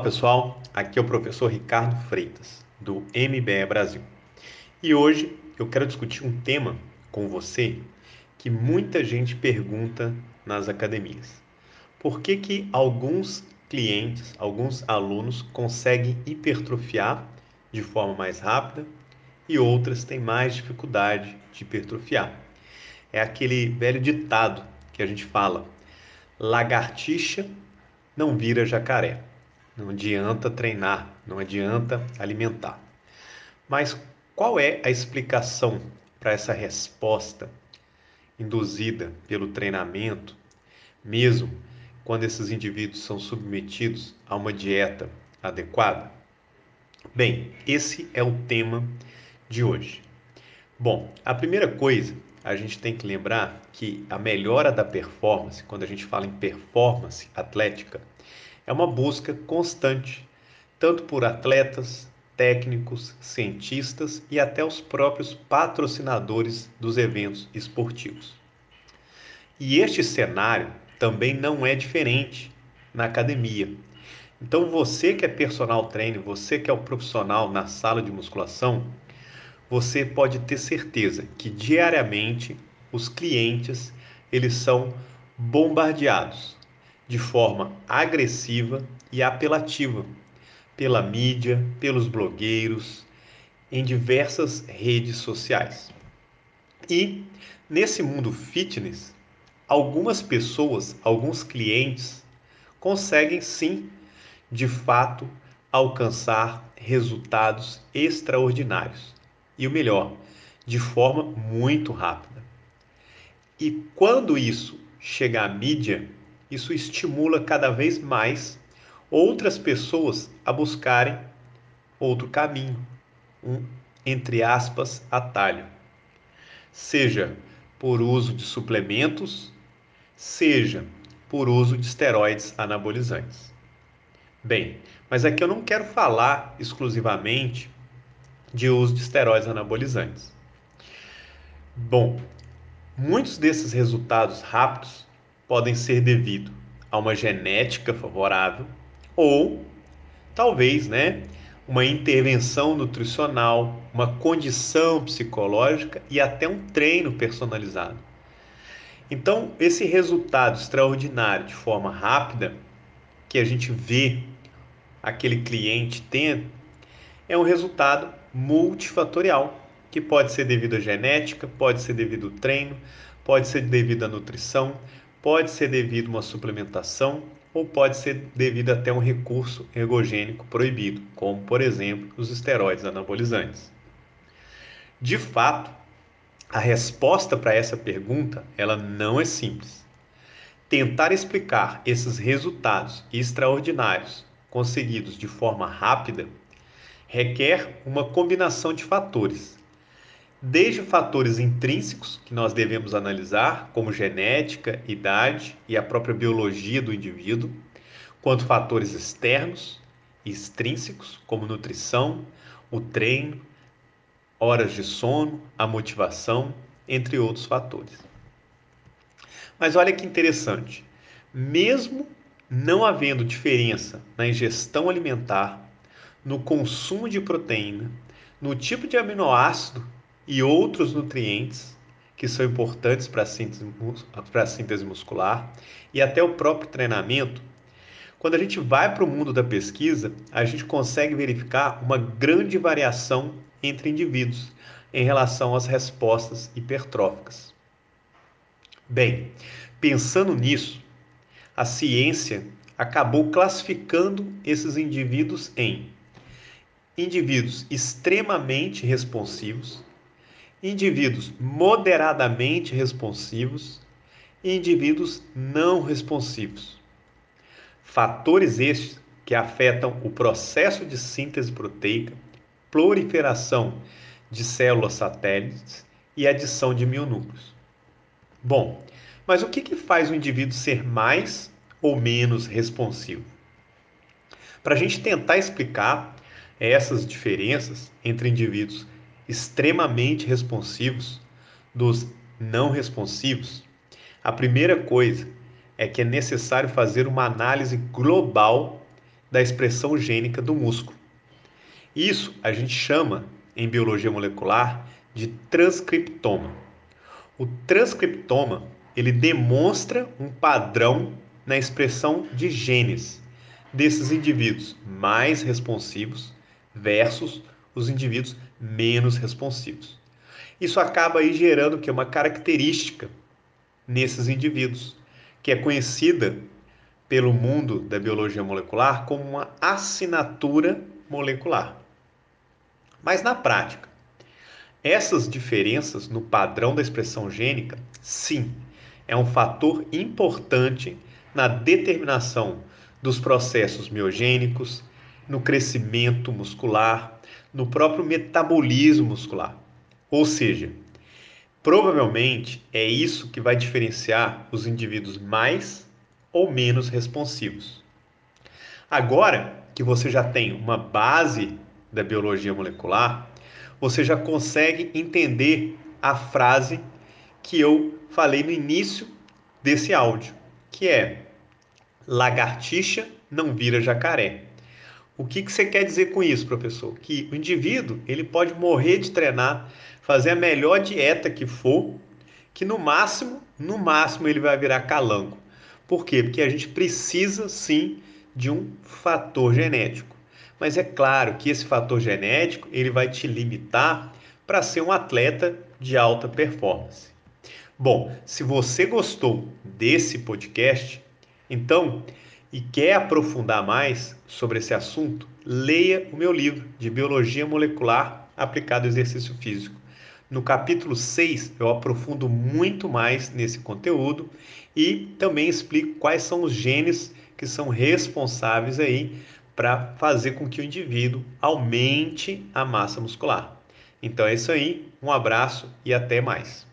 pessoal, aqui é o professor Ricardo Freitas, do MBE Brasil. E hoje eu quero discutir um tema com você que muita gente pergunta nas academias. Por que, que alguns clientes, alguns alunos conseguem hipertrofiar de forma mais rápida e outras têm mais dificuldade de hipertrofiar? É aquele velho ditado que a gente fala: lagartixa não vira jacaré. Não adianta treinar, não adianta alimentar. Mas qual é a explicação para essa resposta induzida pelo treinamento, mesmo quando esses indivíduos são submetidos a uma dieta adequada? Bem, esse é o tema de hoje. Bom, a primeira coisa a gente tem que lembrar que a melhora da performance, quando a gente fala em performance atlética, é uma busca constante, tanto por atletas, técnicos, cientistas e até os próprios patrocinadores dos eventos esportivos. E este cenário também não é diferente na academia. Então, você que é personal trainer, você que é o profissional na sala de musculação, você pode ter certeza que diariamente os clientes eles são bombardeados de forma agressiva e apelativa pela mídia, pelos blogueiros, em diversas redes sociais. E nesse mundo fitness, algumas pessoas, alguns clientes conseguem sim, de fato, alcançar resultados extraordinários. E o melhor, de forma muito rápida. E quando isso chega à mídia, isso estimula cada vez mais outras pessoas a buscarem outro caminho, um, entre aspas, atalho. Seja por uso de suplementos, seja por uso de esteroides anabolizantes. Bem, mas aqui eu não quero falar exclusivamente de uso de esteroides anabolizantes. Bom, muitos desses resultados rápidos podem ser devido a uma genética favorável ou talvez, né, uma intervenção nutricional, uma condição psicológica e até um treino personalizado. Então, esse resultado extraordinário de forma rápida que a gente vê aquele cliente tendo é um resultado multifatorial que pode ser devido à genética, pode ser devido ao treino, pode ser devido à nutrição, pode ser devido a uma suplementação ou pode ser devido até um recurso ergogênico proibido, como por exemplo os esteroides anabolizantes. De fato, a resposta para essa pergunta, ela não é simples. Tentar explicar esses resultados extraordinários conseguidos de forma rápida requer uma combinação de fatores desde fatores intrínsecos que nós devemos analisar, como genética, idade e a própria biologia do indivíduo, quanto fatores externos e extrínsecos, como nutrição, o treino, horas de sono, a motivação, entre outros fatores. Mas olha que interessante, mesmo não havendo diferença na ingestão alimentar, no consumo de proteína, no tipo de aminoácido e outros nutrientes que são importantes para a síntese, para a síntese muscular e até o próprio treinamento, quando a gente vai para o mundo da pesquisa, a gente consegue verificar uma grande variação entre indivíduos em relação às respostas hipertróficas. Bem, pensando nisso, a ciência acabou classificando esses indivíduos em indivíduos extremamente responsivos, indivíduos moderadamente responsivos e indivíduos não responsivos. Fatores estes que afetam o processo de síntese proteica, proliferação de células satélites e adição de mionúcleos. Bom, mas o que, que faz o indivíduo ser mais ou menos responsivo? Para a gente tentar explicar essas diferenças entre indivíduos extremamente responsivos dos não responsivos, a primeira coisa é que é necessário fazer uma análise global da expressão gênica do músculo. Isso a gente chama, em biologia molecular, de transcriptoma. O transcriptoma ele demonstra um padrão na expressão de genes desses indivíduos mais responsivos versus os indivíduos menos responsivos. Isso acaba aí gerando que uma característica nesses indivíduos, que é conhecida pelo mundo da biologia molecular como uma assinatura molecular. Mas na prática, essas diferenças no padrão da expressão gênica, sim, é um fator importante na determinação dos processos miogênicos, no crescimento muscular, no próprio metabolismo muscular. Ou seja, provavelmente é isso que vai diferenciar os indivíduos mais ou menos responsivos. Agora que você já tem uma base da biologia molecular, você já consegue entender a frase que eu falei no início desse áudio, que é lagartixa não vira jacaré. O que, que você quer dizer com isso, professor? Que o indivíduo ele pode morrer de treinar, fazer a melhor dieta que for, que no máximo, no máximo ele vai virar calango. Por quê? Porque a gente precisa sim de um fator genético. Mas é claro que esse fator genético ele vai te limitar para ser um atleta de alta performance. Bom, se você gostou desse podcast, então e quer aprofundar mais sobre esse assunto, leia o meu livro de Biologia Molecular aplicado ao exercício físico. No capítulo 6, eu aprofundo muito mais nesse conteúdo e também explico quais são os genes que são responsáveis aí para fazer com que o indivíduo aumente a massa muscular. Então é isso aí, um abraço e até mais.